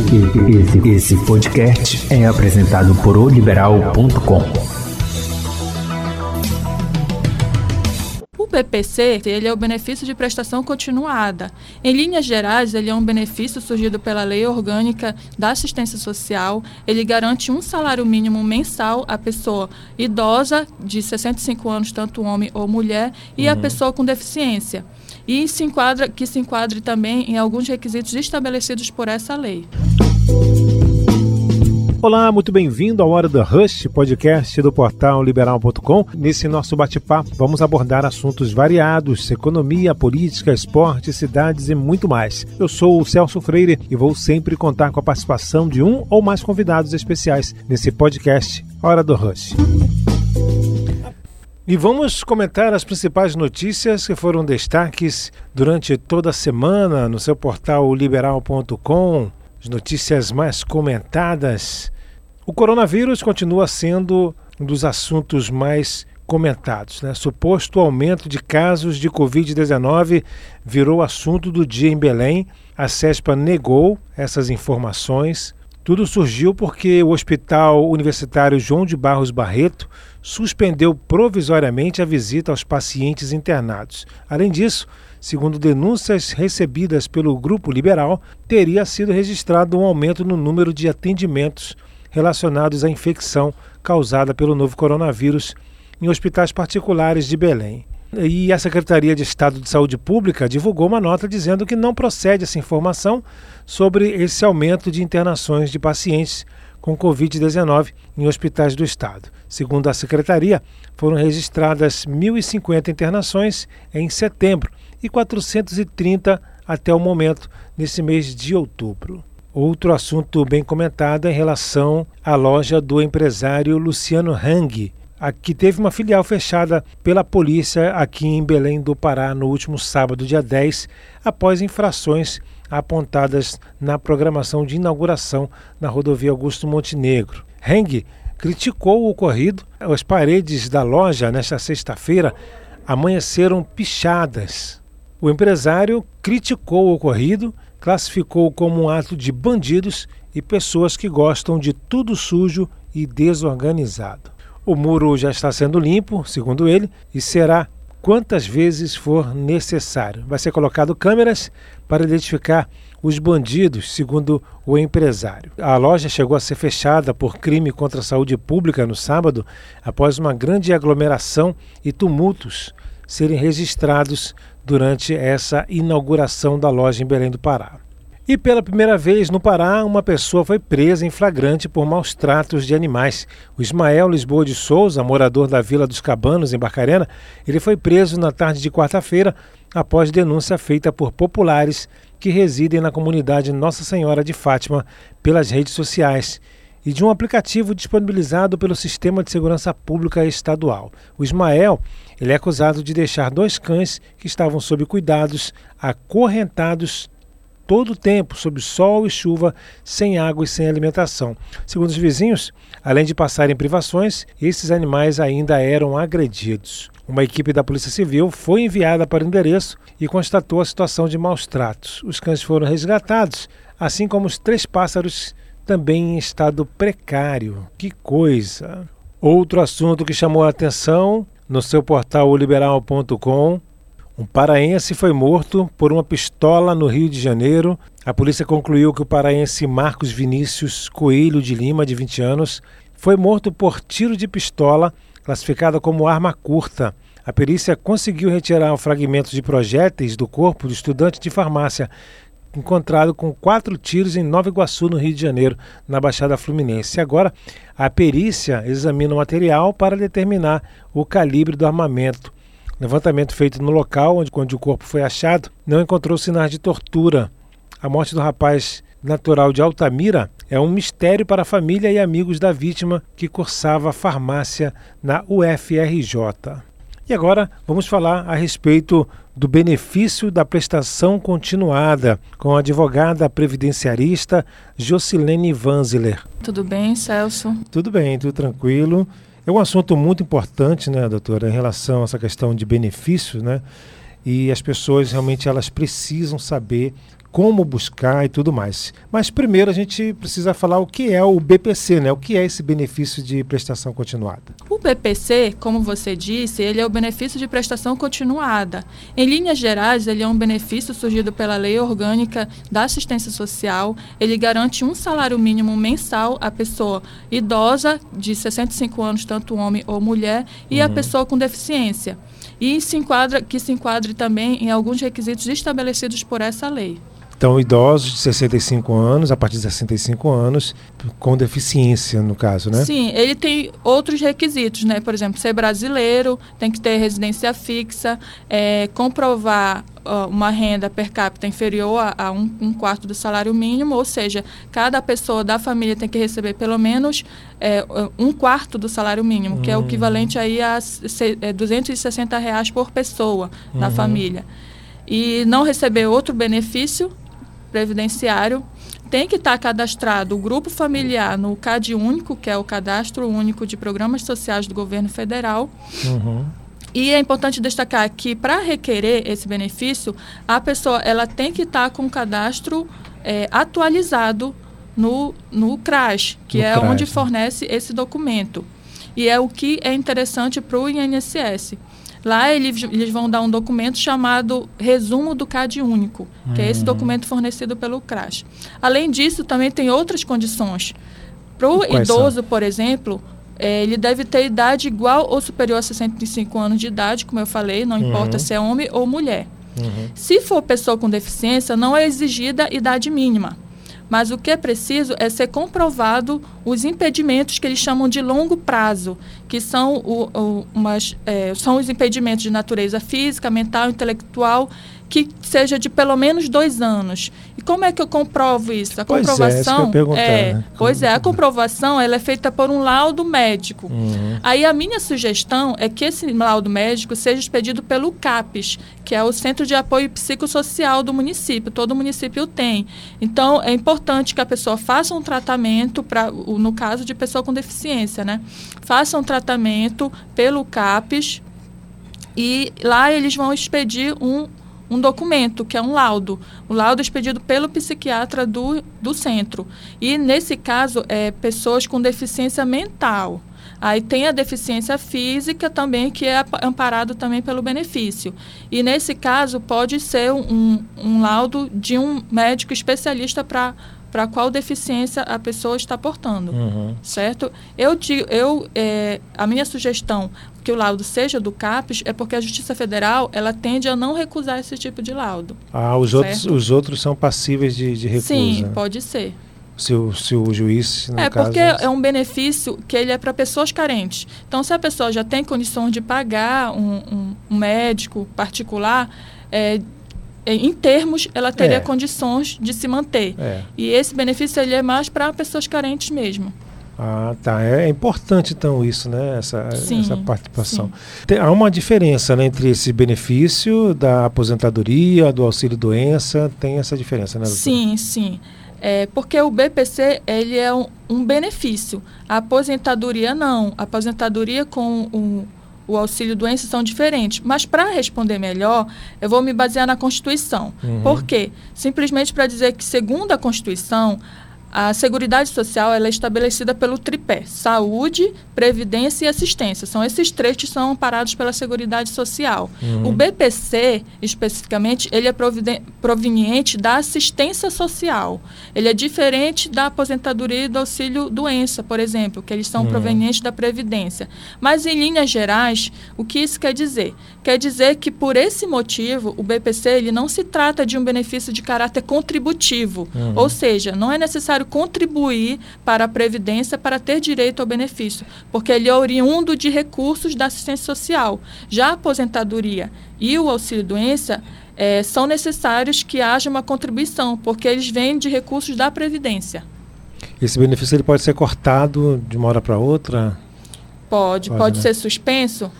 Esse, esse podcast é apresentado por oliberal.com. O BPC ele é o benefício de prestação continuada. Em linhas gerais, ele é um benefício surgido pela Lei Orgânica da Assistência Social. Ele garante um salário mínimo mensal à pessoa idosa de 65 anos, tanto homem ou mulher, e uhum. a pessoa com deficiência e se enquadra, que se enquadre também em alguns requisitos estabelecidos por essa lei. Olá, muito bem-vindo ao Hora do Rush, podcast do portal liberal.com. Nesse nosso bate-papo, vamos abordar assuntos variados: economia, política, esporte, cidades e muito mais. Eu sou o Celso Freire e vou sempre contar com a participação de um ou mais convidados especiais nesse podcast Hora do Rush. E vamos comentar as principais notícias que foram destaques durante toda a semana no seu portal liberal.com, as notícias mais comentadas. O coronavírus continua sendo um dos assuntos mais comentados. Né? Suposto aumento de casos de Covid-19 virou assunto do dia em Belém. A CESPA negou essas informações. Tudo surgiu porque o Hospital Universitário João de Barros Barreto suspendeu provisoriamente a visita aos pacientes internados. Além disso, segundo denúncias recebidas pelo Grupo Liberal, teria sido registrado um aumento no número de atendimentos relacionados à infecção causada pelo novo coronavírus em hospitais particulares de Belém. E a Secretaria de Estado de Saúde Pública divulgou uma nota dizendo que não procede essa informação sobre esse aumento de internações de pacientes com Covid-19 em hospitais do Estado. Segundo a Secretaria, foram registradas 1.050 internações em setembro e 430 até o momento, nesse mês de outubro. Outro assunto bem comentado é em relação à loja do empresário Luciano Hang, que teve uma filial fechada pela polícia aqui em Belém do Pará no último sábado, dia 10, após infrações apontadas na programação de inauguração na rodovia Augusto Montenegro. Heng criticou o ocorrido. As paredes da loja, nesta sexta-feira, amanheceram pichadas. O empresário criticou o ocorrido, classificou como um ato de bandidos e pessoas que gostam de tudo sujo e desorganizado. O muro já está sendo limpo, segundo ele, e será quantas vezes for necessário. Vai ser colocado câmeras para identificar os bandidos, segundo o empresário. A loja chegou a ser fechada por crime contra a saúde pública no sábado, após uma grande aglomeração e tumultos serem registrados durante essa inauguração da loja em Belém do Pará. E pela primeira vez no Pará, uma pessoa foi presa em flagrante por maus tratos de animais. O Ismael Lisboa de Souza, morador da Vila dos Cabanos, em Barcarena, ele foi preso na tarde de quarta-feira após denúncia feita por populares que residem na comunidade Nossa Senhora de Fátima pelas redes sociais e de um aplicativo disponibilizado pelo Sistema de Segurança Pública Estadual. O Ismael ele é acusado de deixar dois cães que estavam sob cuidados acorrentados todo o tempo, sob sol e chuva, sem água e sem alimentação. Segundo os vizinhos, além de passarem privações, esses animais ainda eram agredidos. Uma equipe da Polícia Civil foi enviada para o endereço e constatou a situação de maus tratos. Os cães foram resgatados, assim como os três pássaros também em estado precário. Que coisa! Outro assunto que chamou a atenção no seu portal liberal.com um paraense foi morto por uma pistola no Rio de Janeiro. A polícia concluiu que o paraense Marcos Vinícius Coelho de Lima, de 20 anos, foi morto por tiro de pistola, classificada como arma curta. A perícia conseguiu retirar fragmentos de projéteis do corpo do estudante de farmácia, encontrado com quatro tiros em Nova Iguaçu, no Rio de Janeiro, na Baixada Fluminense. Agora, a perícia examina o material para determinar o calibre do armamento. Levantamento feito no local onde, onde o corpo foi achado não encontrou sinais de tortura. A morte do rapaz natural de Altamira é um mistério para a família e amigos da vítima que cursava farmácia na UFRJ. E agora vamos falar a respeito do benefício da prestação continuada com a advogada previdenciarista Jocilene Vanzler. Tudo bem, Celso? Tudo bem, tudo tranquilo. É um assunto muito importante, né, doutora, em relação a essa questão de benefícios, né? E as pessoas realmente elas precisam saber como buscar e tudo mais. Mas primeiro a gente precisa falar o que é o BPC, né? O que é esse benefício de prestação continuada? O BPC, como você disse, ele é o benefício de prestação continuada. Em linhas gerais, ele é um benefício surgido pela Lei Orgânica da Assistência Social. Ele garante um salário mínimo mensal à pessoa idosa de 65 anos, tanto homem ou mulher, e uhum. a pessoa com deficiência. E se enquadra, que se enquadre também em alguns requisitos estabelecidos por essa lei. Então, idosos de 65 anos, a partir de 65 anos, com deficiência, no caso, né? Sim, ele tem outros requisitos, né? Por exemplo, ser brasileiro, tem que ter residência fixa, é, comprovar uma renda per capita inferior a, a um, um, quarto do salário mínimo, ou seja, cada pessoa da família tem que receber pelo menos é, um quarto do salário mínimo, uhum. que é o hum. equivalente aí a é, 260 reais por pessoa uhum. na família. E não receber outro benefício previdenciário, tem que estar cadastrado o grupo familiar no CAD único, que é o Cadastro Único de Programas Sociais do Governo Federal. Uhum. E é importante destacar que para requerer esse benefício, a pessoa ela tem que estar com o cadastro é, atualizado no, no CRAS, que no é CRAS, onde né? fornece esse documento. E é o que é interessante para o INSS. Lá eles, eles vão dar um documento chamado Resumo do CAD Único, que é esse hum. documento fornecido pelo CRAS. Além disso, também tem outras condições. Para o idoso, são? por exemplo, é, ele deve ter idade igual ou superior a 65 anos de idade, como eu falei, não uhum. importa se é homem ou mulher. Uhum. Se for pessoa com deficiência, não é exigida idade mínima. Mas o que é preciso é ser comprovado os impedimentos que eles chamam de longo prazo, que são, o, o, umas, é, são os impedimentos de natureza física, mental, intelectual que seja de pelo menos dois anos. E como é que eu comprovo isso? A pois comprovação é, é né? pois é, a comprovação ela é feita por um laudo médico. Uhum. Aí a minha sugestão é que esse laudo médico seja expedido pelo CAPES, que é o Centro de Apoio Psicossocial do município. Todo município tem. Então é importante que a pessoa faça um tratamento para, no caso de pessoa com deficiência, né? Faça um tratamento pelo CAPES e lá eles vão expedir um um documento, que é um laudo. O laudo é expedido pelo psiquiatra do, do centro. E, nesse caso, é pessoas com deficiência mental. Aí tem a deficiência física também, que é amparado também pelo benefício. E nesse caso pode ser um, um laudo de um médico especialista para para qual deficiência a pessoa está portando, uhum. certo? Eu, eu é, a minha sugestão que o laudo seja do CAPES é porque a Justiça Federal ela tende a não recusar esse tipo de laudo. Ah, os, outros, os outros são passíveis de, de recusa. Sim, pode ser. Se o, se o juiz. No é, caso, porque é um benefício que ele é para pessoas carentes. Então, se a pessoa já tem condições de pagar um, um, um médico particular, é, em termos, ela teria é. condições de se manter. É. E esse benefício ele é mais para pessoas carentes mesmo. Ah, tá. É importante, então, isso, né? Essa, sim, essa participação. Tem, há uma diferença né, entre esse benefício da aposentadoria, do auxílio-doença, tem essa diferença, né? Doutora? Sim, sim. É, porque o BPC ele é um, um benefício. A aposentadoria não. A aposentadoria com o o auxílio doença são diferentes. Mas para responder melhor, eu vou me basear na Constituição. Uhum. Por quê? Simplesmente para dizer que, segundo a Constituição, a Seguridade Social é estabelecida pelo tripé: saúde, previdência e assistência. São esses três que são amparados pela Seguridade Social. Uhum. O BPC, especificamente, ele é proveniente da assistência social. Ele é diferente da aposentadoria e do auxílio doença, por exemplo, que eles são uhum. provenientes da previdência. Mas em linhas gerais, o que isso quer dizer? Quer dizer que por esse motivo, o BPC ele não se trata de um benefício de caráter contributivo, uhum. ou seja, não é necessário necessário contribuir para a Previdência para ter direito ao benefício, porque ele é oriundo de recursos da assistência social. Já a aposentadoria e o auxílio-doença é, são necessários que haja uma contribuição, porque eles vêm de recursos da Previdência. Esse benefício ele pode ser cortado de uma hora para outra? Pode. Pode, pode né? ser suspenso?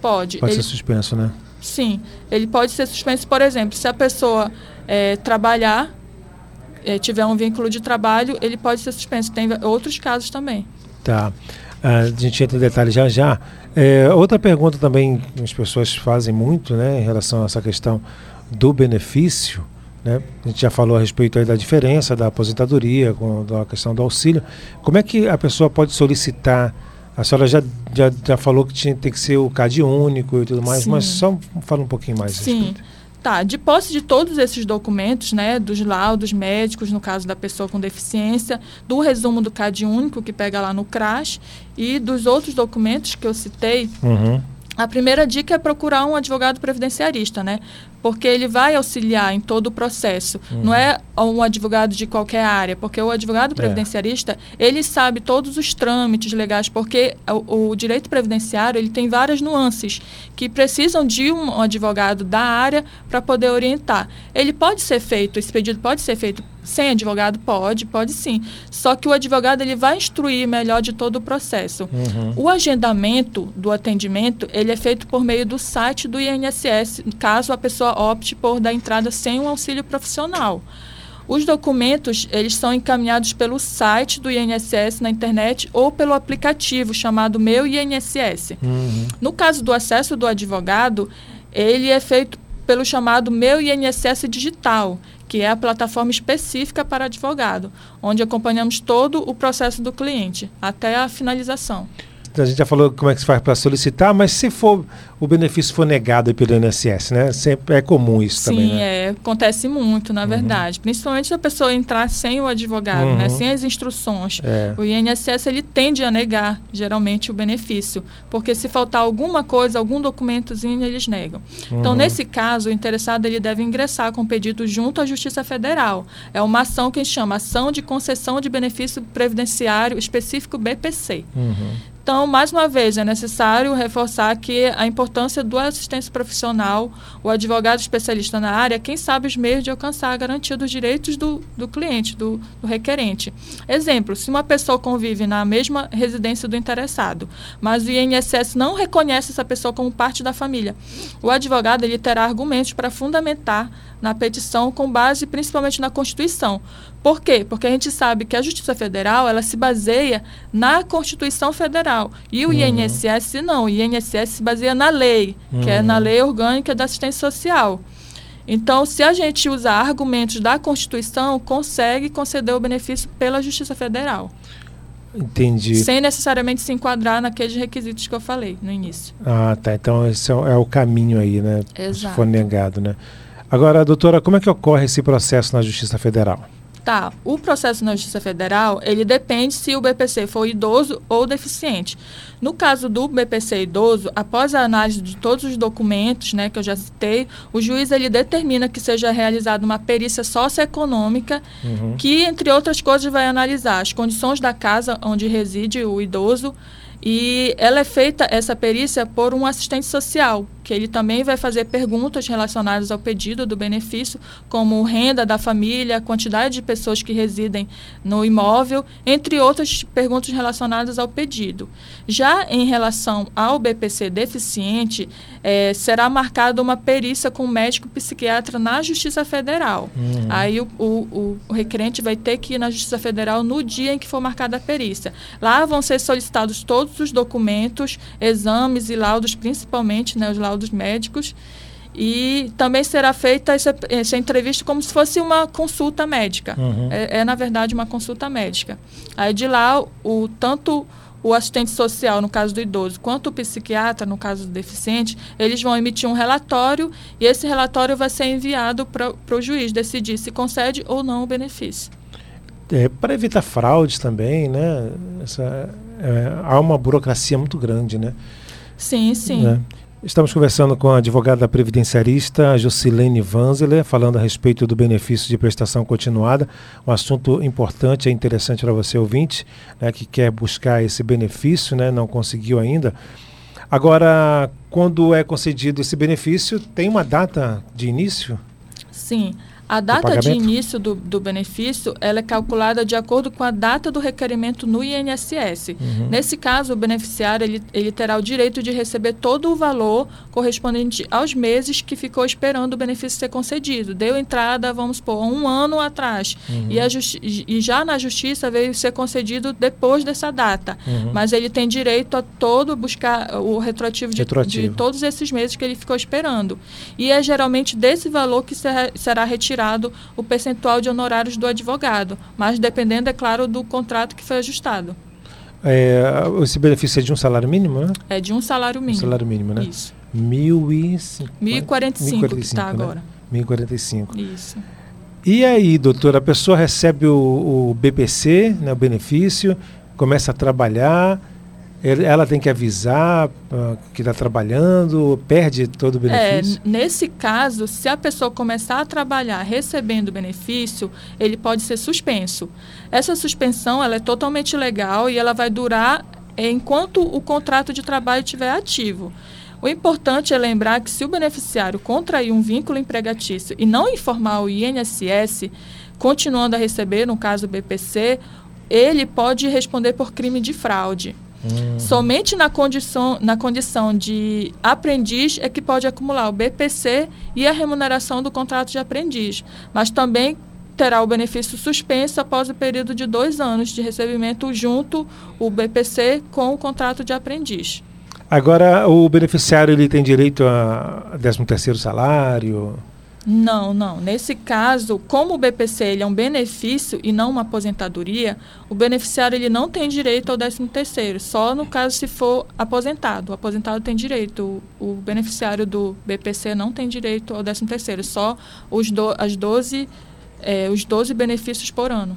Pode. Pode ele, ser suspenso, né? Sim. Ele pode ser suspenso, por exemplo, se a pessoa é, trabalhar é, tiver um vínculo de trabalho, ele pode ser suspenso. Tem outros casos também. Tá. a gente entra em detalhes já já. É, outra pergunta também que as pessoas fazem muito né, em relação a essa questão do benefício Né? A gente já falou a respeito da diferença da aposentadoria com a questão do auxílio. Como é que a pessoa pode solicitar? A senhora já, já, já falou que tinha, tem que ser o CAD único e tudo mais, Sim. mas só fala um pouquinho mais Sim. Respeito. Tá, de posse de todos esses documentos, né, dos laudos médicos, no caso da pessoa com deficiência, do resumo do CAD único, que pega lá no CRAS, e dos outros documentos que eu citei, uhum. A primeira dica é procurar um advogado previdenciarista, né? porque ele vai auxiliar em todo o processo. Uhum. Não é um advogado de qualquer área, porque o advogado é. previdenciarista, é. ele sabe todos os trâmites legais, porque o, o, direito previdenciário, ele tem várias nuances que precisam de um advogado da área para poder orientar. Ele pode ser feito, esse pedido pode ser feito sem advogado? Pode, pode sim. Só que o advogado ele vai instruir melhor de todo o processo. Uhum. O agendamento do atendimento, ele é feito por meio do site do INSS, caso a pessoa opte por dar entrada sem um auxílio profissional. Os documentos, eles são encaminhados pelo site do INSS na internet ou pelo aplicativo chamado Meu INSS. Uhum. No caso do acesso do advogado, ele é feito pelo chamado Meu INSS Digital, que é a plataforma específica para advogado, onde acompanhamos todo o processo do cliente até a finalização a gente já falou como é que se faz para solicitar, mas se for o benefício for negado pelo INSS, né? Sempre é comum isso Sim, também. Sim, né? é, acontece muito, na uhum. verdade. Principalmente se a pessoa entrar sem o advogado, né? uhum. né? Sem as instruções. É. O INSS ele tende a negar geralmente o benefício, porque se faltar alguma coisa, algum documentozinho, eles negam. Então, uhum. Então, nesse caso, o interessado ele deve ingressar com pedido junto à Justiça Federal. É uma ação que a gente chama ação de concessão de benefício previdenciário específico BPC. Uhum. Então, mais uma vez, é necessário reforçar que a importância do assistência profissional, o advogado especialista na área, quem sabe os meios de alcançar a garantia dos direitos do, do cliente, do, do requerente. Exemplo, se uma pessoa convive na mesma residência do interessado, mas o INSS não reconhece essa pessoa como parte da família, o advogado ele terá argumentos para fundamentar na petição com base principalmente na Constituição. Por quê? Porque a gente sabe que a Justiça Federal ela se baseia na Constituição Federal e o uhum. INSS não. O INSS se baseia na lei, uhum. que é na uhum. Lei Orgânica da Assistência Social. Então, se a gente usar argumentos da Constituição, consegue conceder o benefício pela Justiça Federal. Entendi. Sem necessariamente se enquadrar naqueles requisitos que eu falei no início. Ah, tá. Então, esse é o, é o caminho aí, né? Exato. Se for negado, né? Agora, doutora, como é que ocorre esse processo na Justiça Federal? Tá, o processo na Justiça Federal, ele depende se o BPC for idoso ou deficiente. No caso do BPC idoso, após a análise de todos os documentos, né, que eu já citei, o juiz ele determina que seja realizada uma perícia socioeconômica, uhum. que entre outras coisas vai analisar as condições da casa onde reside o idoso, e ela é feita, essa perícia, por um assistente social, que ele também vai fazer perguntas relacionadas ao pedido do benefício, como renda da família, quantidade de pessoas que residem no imóvel, entre outras perguntas relacionadas ao pedido. Já em relação ao BPC deficiente, é, será marcada uma perícia com o médico psiquiatra na Justiça Federal. Uhum. Aí o, o, o requerente vai ter que ir na Justiça Federal no dia em que for marcada a perícia. Lá vão ser solicitados todos os documentos, exames e laudos, principalmente né, os laudos laudos médicos. E também será feita essa, essa entrevista como se fosse uma consulta médica. Uhum. É, é, na verdade, uma consulta médica. Aí de lá, o, tanto o assistente social, no caso do idoso, quanto o psiquiatra, no caso do deficiente, eles vão emitir um relatório e esse relatório vai ser enviado para o juiz decidir se concede ou não o benefício. É, para evitar fraudes também, né? Essa, é, há uma burocracia muito grande, né? Sim, sim. Né? Estamos conversando com a advogada previdenciarista Jocilene Vanzeler, falando a respeito do benefício de prestação continuada, um assunto importante e interessante para você ouvinte, né, que quer buscar esse benefício, né, não conseguiu ainda. Agora, quando é concedido esse benefício, tem uma data de início? Sim. A data de início do, do, benefício ela é calculada de acordo com a data do requerimento no INSS. Uhum. Nesse caso, o beneficiário ele, ele terá o direito de receber todo o valor correspondente aos meses que ficou esperando o benefício ser concedido. Deu entrada, vamos supor, um ano atrás. Uhum. E, a e já na justiça veio ser concedido depois dessa data. Uhum. Mas ele tem direito a todo buscar o retroativo de, retroativo de, todos esses meses que ele ficou esperando. E é geralmente desse valor que será, será retirado retirado o percentual de honorários do advogado, mas dependendo, é claro, do contrato que foi ajustado. É, esse benefício é de um salário mínimo, né? É de um salário mínimo. Um salário mínimo, né? Isso. Mil e... 1.045 que está né? agora. 1.045. Isso. E aí, doutora, a pessoa recebe o, o BPC, né, o benefício, começa a trabalhar, ela tem que avisar ah, que está trabalhando, perde todo o É, benefício? nesse caso, se a pessoa começar a trabalhar recebendo benefício, ele pode ser suspenso. Essa suspensão ela é totalmente legal e ela vai durar enquanto o contrato de trabalho estiver ativo. O importante é lembrar que se o beneficiário contrair um vínculo empregatício e não informar o INSS, continuando a receber, no caso o BPC, ele pode responder por crime de fraude. Hum. Somente na condição, na condição de aprendiz é que pode acumular o BPC e a remuneração do contrato de aprendiz, mas também terá o benefício suspenso após o período de dois anos de recebimento junto o BPC com o contrato de aprendiz. Agora, o beneficiário ele tem direito a 13 terceiro salário? Não, não. Nesse caso, como o BPC ele é um benefício e não uma aposentadoria, o beneficiário ele não tem direito ao 13 terceiro, só no caso se for aposentado. O aposentado tem direito, o, o beneficiário do BPC não tem direito ao 13 terceiro, só os, do, as 12, eh, os 12 benefícios por ano.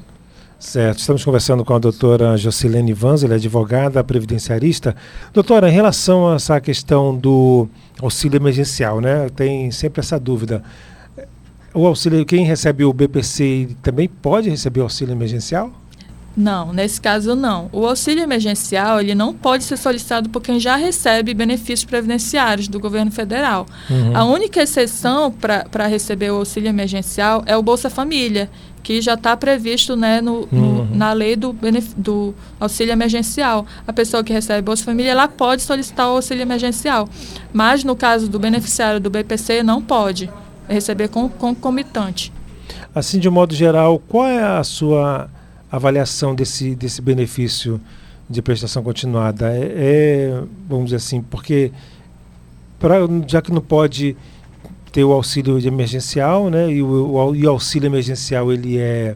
Certo, estamos conversando com a doutora Jocilene Vans, ela é advogada previdenciarista. Doutora, em relação a essa questão do auxílio emergencial, né? Tem sempre essa dúvida. O auxílio, quem recebe o BPC também pode receber o auxílio emergencial? Não, nesse caso não. O auxílio emergencial ele não pode ser solicitado por quem já recebe benefícios previdenciários do governo federal. Uhum. A única exceção para receber o auxílio emergencial é o Bolsa Família, que já está previsto né, no, no- Uhum. na lei do, do auxílio emergencial. A pessoa que recebe Bolsa Família ela pode solicitar o auxílio emergencial, mas no caso do beneficiário do BPC não pode receber com concomitante. Assim, de um modo geral, qual é a sua avaliação desse, desse benefício de prestação continuada? É, é, vamos dizer assim, porque pra, já que não pode ter o auxílio de emergencial, né? E o, o e o auxílio emergencial ele é,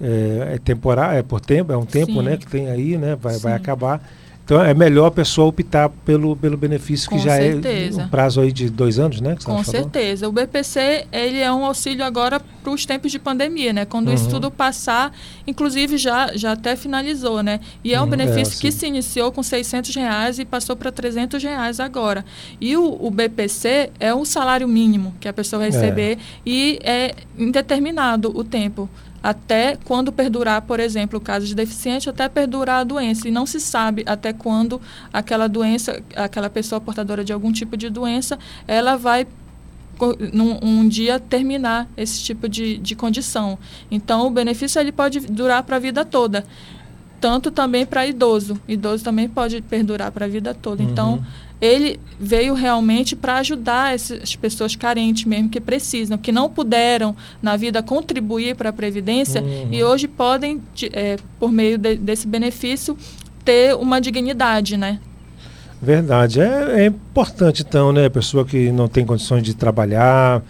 é, é temporário, é por tempo, é um tempo, Sim. né? Que tem aí, né? Vai, vai acabar. Então é melhor a pessoa optar pelo, pelo benefício que Com já certeza. é um prazo aí de dois anos, né? Com certeza. O BPC ele é um auxílio agora para os tempos de pandemia, né? Quando Uhum. isso tudo passar, inclusive já, já até finalizou, né? E é um Uhum, benefício é, que se iniciou com 600 reais e passou para 300 reais agora. E o, o BPC é um salário mínimo que a pessoa vai É. receber e é indeterminado o tempo. Até quando perdurar, por exemplo, o caso de deficiente, até perdurar a doença. E não se sabe até quando aquela doença, aquela pessoa portadora de algum tipo de doença, ela vai num, um dia terminar esse tipo de, de condição. Então, o benefício ele pode durar para a vida toda. Tanto também para idoso. Idoso também pode perdurar para a vida toda. Uhum. Ele veio realmente para ajudar essas pessoas carentes mesmo, que precisam, que não puderam na vida contribuir para a Previdência Uhum. e hoje podem, de- eh, por meio de- desse benefício, ter uma dignidade, né? Verdade. É, é importante, então, né? A pessoa que não tem condições de trabalhar.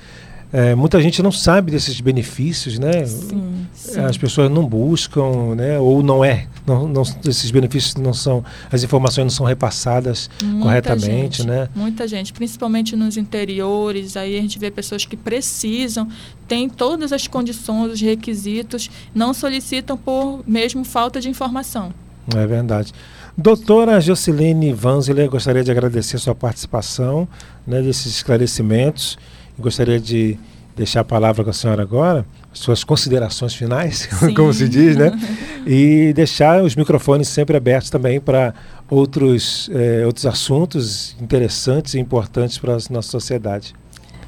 É, muita gente não sabe desses benefícios, né? Sim, sim. As pessoas não buscam, né? Ou não é. Não, não, esses benefícios não são. As informações não são repassadas Muita corretamente, gente, né? Muita gente, principalmente nos interiores, aí a gente vê pessoas que precisam, têm todas as condições, os requisitos, não solicitam por mesmo falta de informação. É verdade. Doutora Jocilene Vanzeler, gostaria de agradecer a sua participação né, desses esclarecimentos. Gostaria de deixar a palavra com a senhora agora, suas considerações finais, como se diz, né? E deixar os microfones sempre abertos também para outros, eh, outros assuntos interessantes e importantes para a nossa sociedade.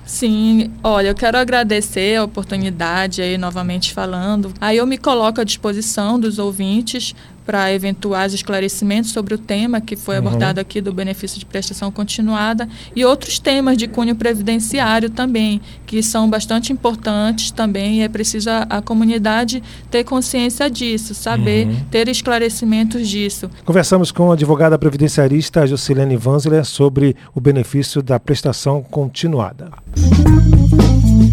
Sim, olha, eu quero agradecer a oportunidade aí novamente falando. Aí eu me coloco à disposição dos ouvintes para eventuais esclarecimentos sobre o tema que foi Uhum. abordado aqui do benefício de prestação continuada e outros temas de cunho previdenciário também, que são bastante importantes também e é preciso a, a comunidade ter consciência disso, saber, Uhum. ter esclarecimentos disso. Conversamos com a advogada previdenciarista Jocilene Vanzeler sobre o benefício da prestação continuada.